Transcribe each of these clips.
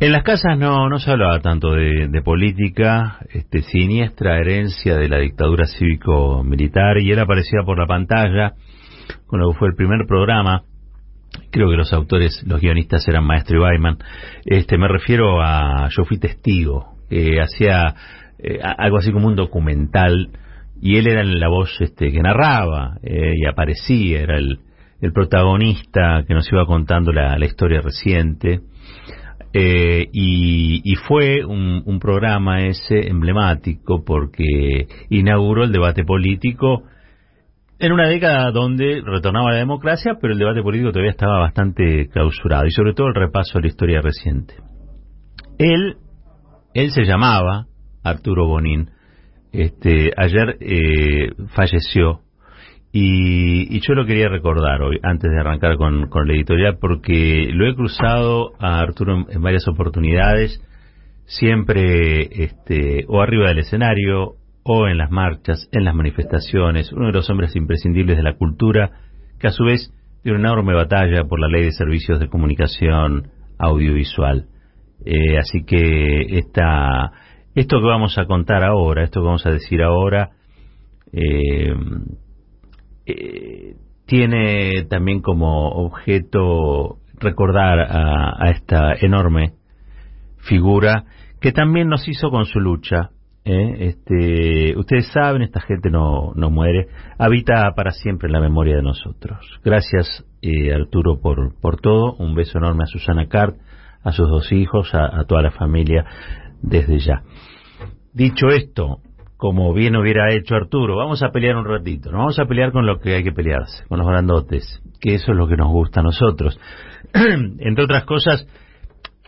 En las casas no, no se hablaba tanto de, política, este, siniestra herencia de la dictadura cívico-militar, y él aparecía por la pantalla con lo que fue el primer programa. Creo que los autores, los guionistas eran Maestro y Baiman. Este, me refiero a Yo fui testigo, hacía eh, algo así como un documental, y él era la voz este, que narraba eh, y aparecía, era el, protagonista que nos iba contando la historia reciente. Eh, y, fue un, programa ese emblemático porque inauguró el debate político en una década donde retornaba la democracia, pero el debate político todavía estaba bastante clausurado y sobre todo el repaso de la historia reciente. Él, él se llamaba Arturo Bonín. Este, ayer eh, falleció y, yo lo quería recordar hoy, antes de arrancar con, la editorial, porque lo he cruzado a Arturo en, varias oportunidades, siempre este, o arriba del escenario, o en las marchas, en las manifestaciones, uno de los hombres imprescindibles de la cultura, que a su vez dio una enorme batalla por la ley de servicios de comunicación audiovisual. Eh, así que esta, esto que vamos a contar ahora, esto que vamos a decir ahora, eh, eh, tiene también como objeto recordar a, esta enorme figura que también nos hizo con su lucha. ¿eh? Este, ustedes saben, esta gente no, no muere, habita para siempre en la memoria de nosotros. Gracias, eh, Arturo, por, por todo. Un beso enorme a Susana Cart, a sus dos hijos, a toda la familia desde ya. Dicho esto, como bien hubiera hecho Arturo, vamos a pelear un ratito, no vamos a pelear con lo que hay que pelearse, con los grandotes, que eso es lo que nos gusta a nosotros. Entre otras cosas,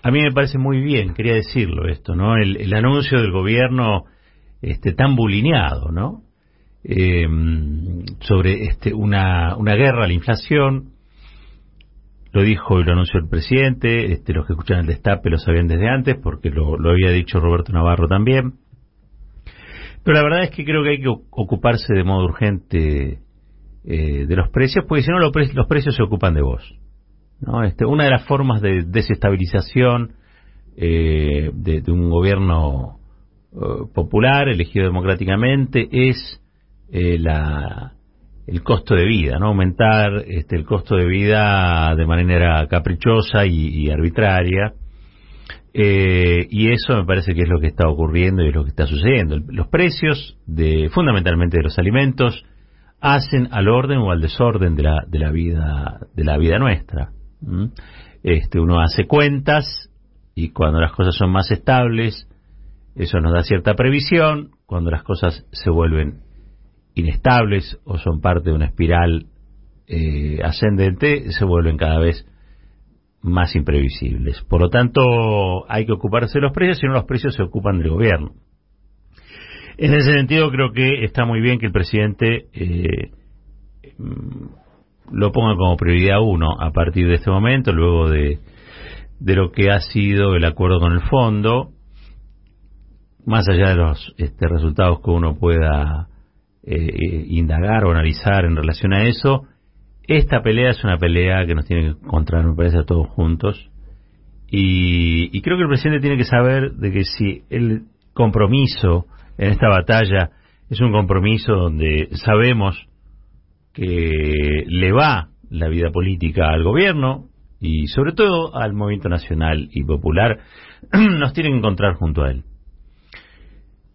a mí me parece muy bien, quería decirlo esto, ¿no? El, anuncio del gobierno este, tan bulineado, ¿no? Em, sobre este, una, una guerra a la inflación, lo dijo y lo anunció el presidente, este, los que escuchan el destape lo sabían desde antes, porque lo había dicho Roberto Navarro también pero la verdad es que creo que hay que ocuparse de modo urgente eh, de los precios, porque si no los, precios se ocupan de vos. ¿no? Este, una de las formas de desestabilización eh, de, un gobierno eh, popular elegido democráticamente es la, el costo de vida, no aumentar este, el costo de vida de manera caprichosa y arbitraria eh, y eso me parece que es lo que está ocurriendo y es lo que está sucediendo. Los precios, de, fundamentalmente de los alimentos, hacen al orden o al desorden de la, de la vida de la vida nuestra. Este, uno hace cuentas y cuando las cosas son más estables, eso nos da cierta previsión. Cuando las cosas se vuelven inestables o son parte de una espiral eh, ascendente, se vuelven cada vez más imprevisibles. Por lo tanto, hay que ocuparse de los precios, si no los precios se ocupan del gobierno. En ese sentido, creo que está muy bien que el presidente eh, lo ponga como prioridad uno a partir de este momento, luego de, de lo que ha sido el acuerdo con el fondo, más allá de los este, resultados que uno pueda eh, eh, indagar o analizar en relación a eso, esta pelea es una pelea que nos tiene que encontrar, me parece, a todos juntos. Y, creo que el presidente tiene que saber de que si el compromiso en esta batalla es un compromiso donde sabemos que le va la vida política al gobierno y sobre todo al movimiento nacional y popular, nos tiene que encontrar junto a él.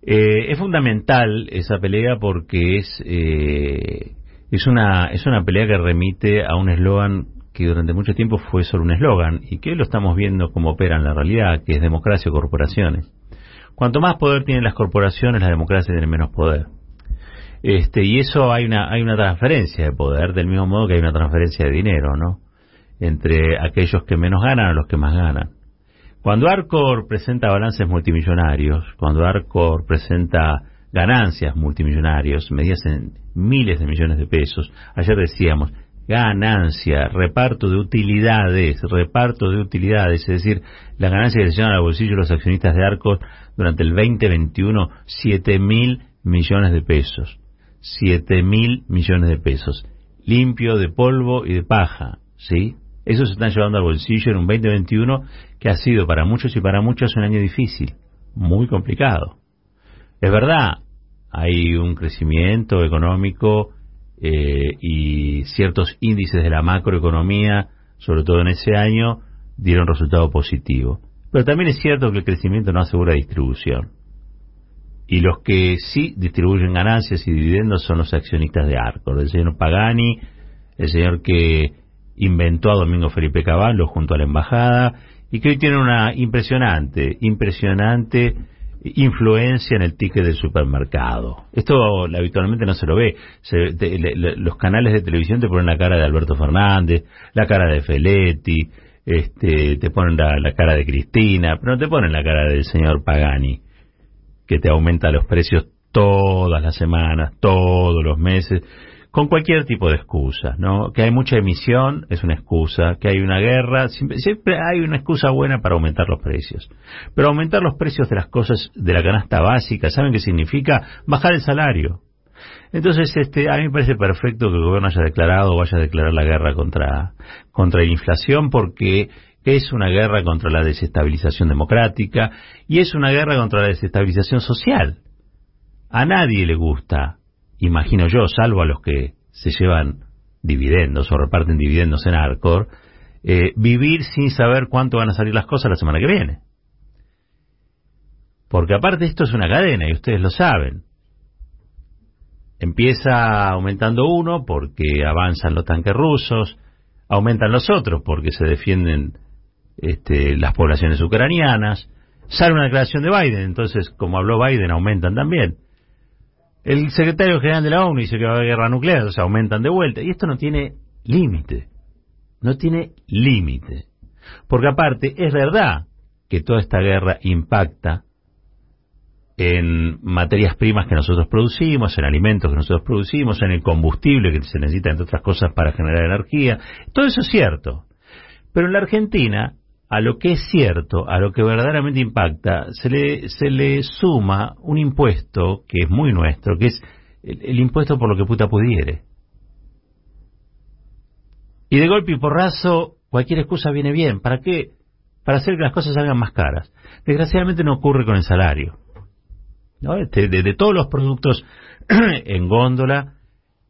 Eh, es fundamental esa pelea porque es eh, es una, es una pelea que remite a un eslogan que durante mucho tiempo fue solo un eslogan y que hoy lo estamos viendo como opera en la realidad, que es democracia o corporaciones. Cuanto más poder tienen las corporaciones, la democracia tiene menos poder. Este, y eso hay una, hay una transferencia de poder, del mismo modo que hay una transferencia de dinero, ¿no? Entre aquellos que menos ganan a los que más ganan. Cuando Arcor presenta balances multimillonarios, cuando Arcor presenta ganancias multimillonarios, medidas en miles de millones de pesos. Ayer decíamos, ganancia, reparto de utilidades, reparto de utilidades, es decir, la ganancia que se llevan al bolsillo los accionistas de Arcos durante el 2021, 7 mil millones de pesos. 7 mil millones de pesos. Limpio de polvo y de paja, ¿sí? Eso se están llevando al bolsillo en un 2021 que ha sido para muchos y para muchos un año difícil, muy complicado. Es verdad, hay un crecimiento económico eh, y ciertos índices de la macroeconomía, sobre todo en ese año, dieron resultado positivo. Pero también es cierto que el crecimiento no asegura distribución. Y los que sí distribuyen ganancias y dividendos son los accionistas de Arcor, el señor Pagani, el señor que inventó a Domingo Felipe Caballo junto a la embajada y que hoy tiene una impresionante, impresionante influencia en el ticket del supermercado. Esto habitualmente no se lo ve. los canales de televisión te ponen la cara de Alberto Fernández, la cara de Feletti, este, te ponen la, la, cara de Cristina, pero no te ponen la cara del señor Pagani, que te aumenta los precios todas las semanas, todos los meses con cualquier tipo de excusa, ¿no? Que hay mucha emisión es una excusa, que hay una guerra, siempre, hay una excusa buena para aumentar los precios. Pero aumentar los precios de las cosas de la canasta básica, ¿saben qué significa? Bajar el salario. Entonces, este, a mí me parece perfecto que el gobierno haya declarado o vaya a declarar la guerra contra, contra la inflación porque es una guerra contra la desestabilización democrática y es una guerra contra la desestabilización social. A nadie le gusta imagino yo, salvo a los que se llevan dividendos o reparten dividendos en Arcor, eh, vivir sin saber cuánto van a salir las cosas la semana que viene. Porque aparte esto es una cadena y ustedes lo saben. Empieza aumentando uno porque avanzan los tanques rusos, aumentan los otros porque se defienden este, las poblaciones ucranianas, sale una declaración de Biden, entonces como habló Biden aumentan también. El secretario general de la ONU dice que va a haber guerra nuclear, o sea, aumentan de vuelta. Y esto no tiene límite. No tiene límite. Porque aparte, es verdad que toda esta guerra impacta en materias primas que nosotros producimos, en alimentos que nosotros producimos, en el combustible que se necesita, entre otras cosas, para generar energía. Todo eso es cierto. Pero en la Argentina a lo que es cierto, a lo que verdaderamente impacta, se le, se le suma un impuesto que es muy nuestro, que es el, impuesto por lo que puta pudiere. Y de golpe y porrazo, cualquier excusa viene bien. ¿Para qué? Para hacer que las cosas salgan más caras. Desgraciadamente no ocurre con el salario. ¿no? Este, de, de todos los productos en góndola,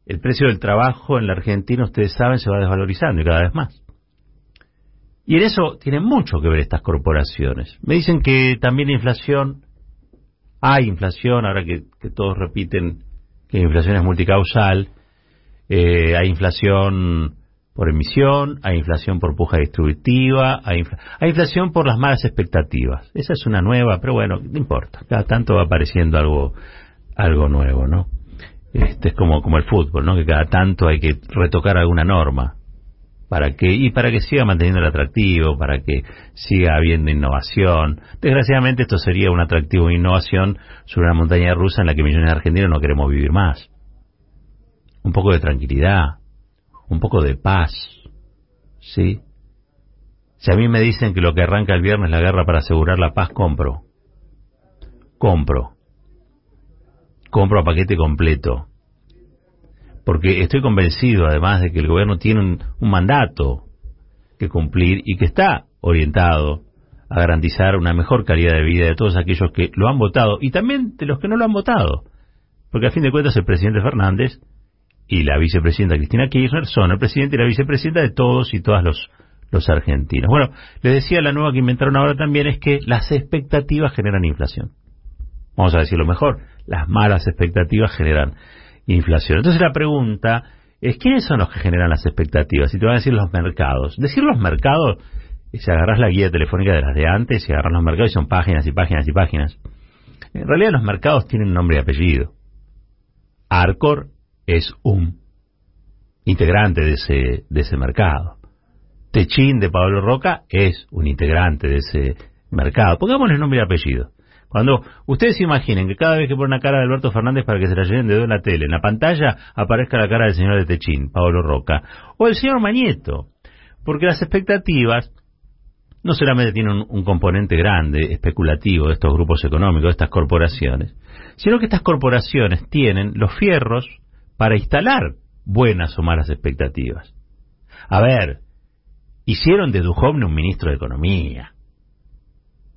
el precio del trabajo en la Argentina, ustedes saben, se va desvalorizando y cada vez más. Y en eso tienen mucho que ver estas corporaciones. Me dicen que también inflación, hay inflación, ahora que, todos repiten que la inflación es multicausal, eh, hay inflación por emisión, hay inflación por puja distributiva, hay, inflación por las malas expectativas. Esa es una nueva, pero bueno, no importa. Cada tanto va apareciendo algo, algo nuevo, ¿no? Este es como, como el fútbol, ¿no? Que cada tanto hay que retocar alguna norma para que y para que siga manteniendo el atractivo, para que siga habiendo innovación. Desgraciadamente esto sería un atractivo innovación sobre una montaña rusa en la que millones de argentinos no queremos vivir más. Un poco de tranquilidad, un poco de paz, ¿sí? Si a mí me dicen que lo que arranca el viernes es la guerra para asegurar la paz, compro. Compro. Compro a paquete completo porque estoy convencido además de que el gobierno tiene un, mandato que cumplir y que está orientado a garantizar una mejor calidad de vida de todos aquellos que lo han votado y también de los que no lo han votado. Porque a fin de cuentas el presidente Fernández y la vicepresidenta Cristina Kirchner son el presidente y la vicepresidenta de todos y todas los, los argentinos. Bueno, les decía, la nueva que inventaron ahora también es que las expectativas generan inflación. Vamos a decirlo mejor, las malas expectativas generan inflación. Entonces la pregunta es, ¿quiénes son los que generan las expectativas? Y te van a decir los mercados. Decir los mercados, si agarras la guía telefónica de las de antes, si agarras los mercados y son páginas y páginas y páginas. En realidad los mercados tienen nombre y apellido. Arcor es un integrante de ese, de ese mercado. Techín de Pablo Roca es un integrante de ese mercado. Pongámosle nombre y apellido. Cuando ustedes imaginen que cada vez que ponen una cara de Alberto Fernández para que se la lleven de dedo en la tele, en la pantalla aparezca la cara del señor de Techín, Pablo Roca, o el señor Mañeto, porque las expectativas no solamente tienen un, componente grande, especulativo, de estos grupos económicos, de estas corporaciones, sino que estas corporaciones tienen los fierros para instalar buenas o malas expectativas. A ver, hicieron de Duhovne un ministro de Economía.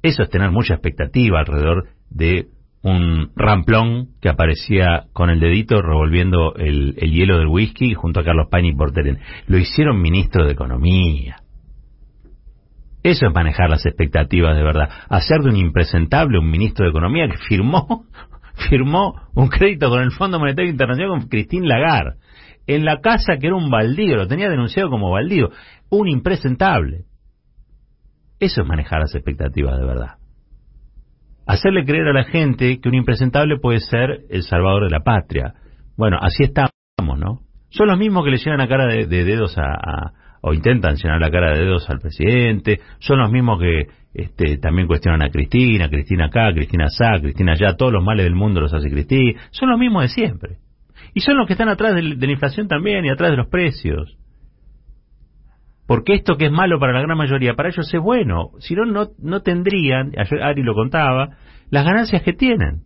Eso es tener mucha expectativa alrededor de un ramplón que aparecía con el dedito revolviendo el, hielo del whisky junto a Carlos Paine y Porteren. Lo hicieron ministro de Economía. Eso es manejar las expectativas de verdad. Hacer de un impresentable un ministro de Economía que firmó, firmó un crédito con el Fondo Monetario Internacional con Christine Lagarde. En la casa que era un baldío, lo tenía denunciado como baldío. Un impresentable. Eso es manejar las expectativas de verdad hacerle creer a la gente que un impresentable puede ser el salvador de la patria. Bueno, así estamos, ¿no? Son los mismos que le llenan la cara de, dedos a, o intentan llenar la cara de dedos al presidente, son los mismos que este, también cuestionan a Cristina, Cristina acá, Cristina allá, Cristina allá, todos los males del mundo los hace Cristina, son los mismos de siempre. Y son los que están atrás de la inflación también y atrás de los precios. Porque esto que es malo para la gran mayoría, para ellos es bueno. Si no, no, tendrían, ayer Ari lo contaba, las ganancias que tienen.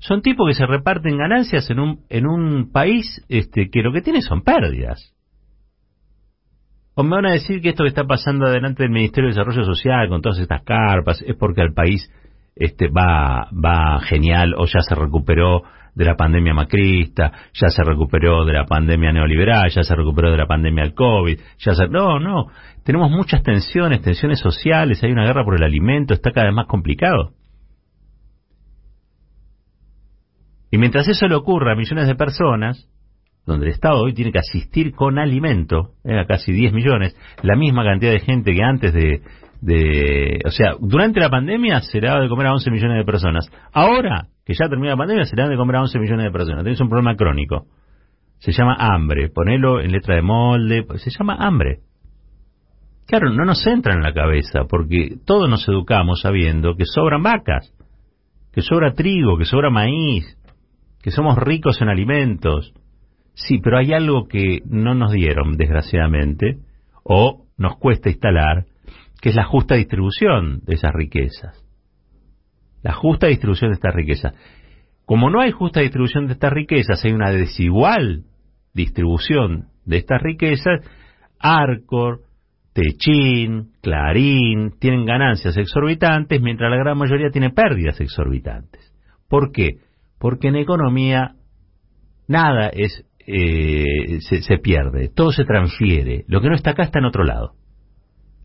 Son tipos que se reparten ganancias en un, en un país este, que lo que tiene son pérdidas. O me van a decir que esto que está pasando adelante del Ministerio de Desarrollo Social con todas estas carpas es porque el país este, va, va genial o ya se recuperó de la pandemia macrista, ya se recuperó de la pandemia neoliberal, ya se recuperó de la pandemia del COVID, ya se... No, no, tenemos muchas tensiones, tensiones sociales, hay una guerra por el alimento, está cada vez más complicado. Y mientras eso le ocurra a millones de personas, donde el Estado hoy tiene que asistir con alimento, eh, a casi 10 millones, la misma cantidad de gente que antes de, de, o sea, durante la pandemia se le daba de comer a 11 millones de personas. Ahora, que ya termina la pandemia, se le da de comer a 11 millones de personas. Tienes un problema crónico. Se llama hambre. Ponelo en letra de molde. Se llama hambre. Claro, no nos entra en la cabeza, porque todos nos educamos sabiendo que sobran vacas, que sobra trigo, que sobra maíz, que somos ricos en alimentos. Sí, pero hay algo que no nos dieron, desgraciadamente, o nos cuesta instalar, que es la justa distribución de esas riquezas. La justa distribución de estas riquezas. Como no hay justa distribución de estas riquezas, hay una desigual distribución de estas riquezas, Arcor, Techín, Clarín tienen ganancias exorbitantes, mientras la gran mayoría tiene pérdidas exorbitantes. ¿Por qué? Porque en economía nada es eh, se, se, pierde, todo se transfiere. Lo que no está acá está en otro lado.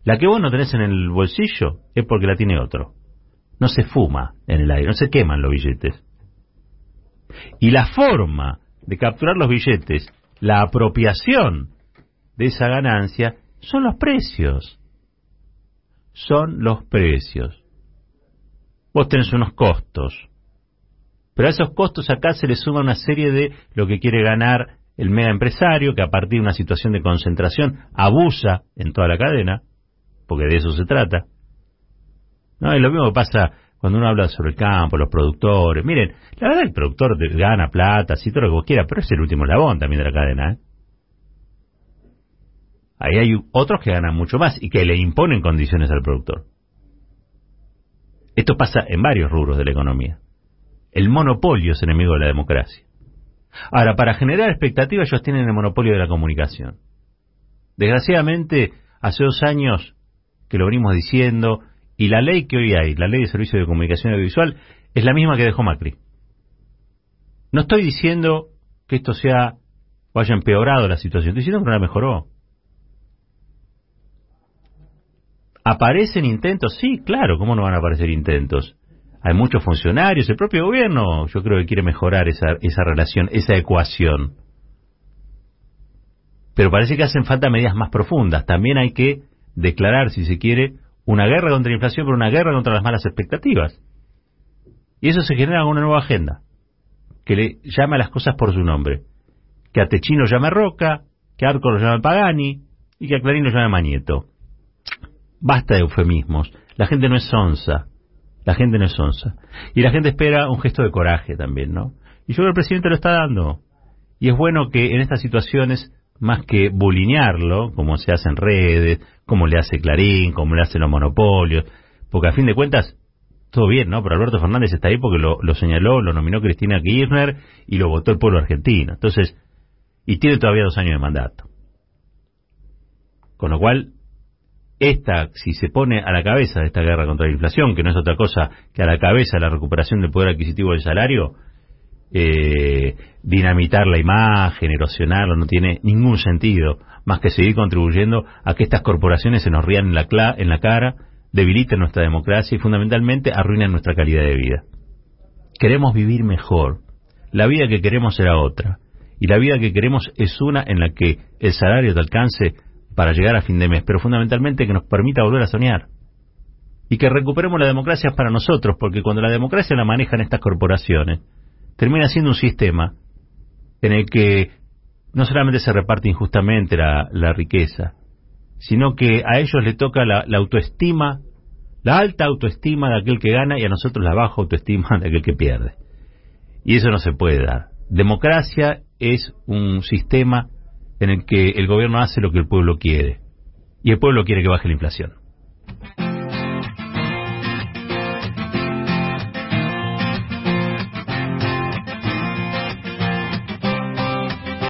La que vos no tenés en el bolsillo es porque la tiene otro. No se fuma en el aire, no se queman los billetes. Y la forma de capturar los billetes, la apropiación de esa ganancia, son los precios. Son los precios. Vos tenés unos costos. Pero a esos costos acá se le suma una serie de lo que quiere ganar el mega empresario, que a partir de una situación de concentración abusa en toda la cadena, porque de eso se trata. No, es lo mismo que pasa cuando uno habla sobre el campo, los productores. Miren, la verdad el productor gana plata, sí, todo lo que vos quieras, pero es el último labón también de la cadena. ¿eh? Ahí hay otros que ganan mucho más y que le imponen condiciones al productor. Esto pasa en varios rubros de la economía. El monopolio es enemigo de la democracia. Ahora, para generar expectativas ellos tienen el monopolio de la comunicación. Desgraciadamente, hace dos años que lo venimos diciendo, y la ley que hoy hay, la ley de servicio de comunicación audiovisual, es la misma que dejó Macri. No estoy diciendo que esto sea o haya empeorado la situación, estoy diciendo que no la mejoró. ¿Aparecen intentos? Sí, claro, ¿cómo no van a aparecer intentos? Hay muchos funcionarios, el propio gobierno yo creo que quiere mejorar esa, esa relación, esa ecuación. Pero parece que hacen falta medidas más profundas. También hay que declarar, si se quiere, una guerra contra la inflación, pero una guerra contra las malas expectativas. Y eso se genera con una nueva agenda, que le llama a las cosas por su nombre. Que a Techino llame Roca, que a Arco lo llame Pagani y que a Clarín lo llame Manieto. Basta de eufemismos. La gente no es sonsa. La gente no es sonsa. Y la gente espera un gesto de coraje también, ¿no? Y yo creo que el presidente lo está dando. Y es bueno que en estas situaciones más que bulinearlo, como se hace en redes, como le hace Clarín, como le hacen los monopolios, porque a fin de cuentas, todo bien, ¿no? Pero Alberto Fernández está ahí porque lo, lo señaló, lo nominó Cristina Kirchner y lo votó el pueblo argentino. Entonces, y tiene todavía dos años de mandato. Con lo cual, esta, si se pone a la cabeza de esta guerra contra la inflación, que no es otra cosa que a la cabeza de la recuperación del poder adquisitivo del salario, eh, dinamitar la imagen, erosionarlo, no tiene ningún sentido, más que seguir contribuyendo a que estas corporaciones se nos rían en la, en la cara, debiliten nuestra democracia y fundamentalmente arruinen nuestra calidad de vida. Queremos vivir mejor. La vida que queremos será otra. Y la vida que queremos es una en la que el salario te alcance para llegar a fin de mes, pero fundamentalmente que nos permita volver a soñar. Y que recuperemos la democracia para nosotros, porque cuando la democracia la manejan estas corporaciones, termina siendo un sistema en el que no solamente se reparte injustamente la, riqueza, sino que a ellos le toca la, autoestima, la alta autoestima de aquel que gana y a nosotros la baja autoestima de aquel que pierde. Y eso no se puede dar. Democracia es un sistema en el que el gobierno hace lo que el pueblo quiere. Y el pueblo quiere que baje la inflación.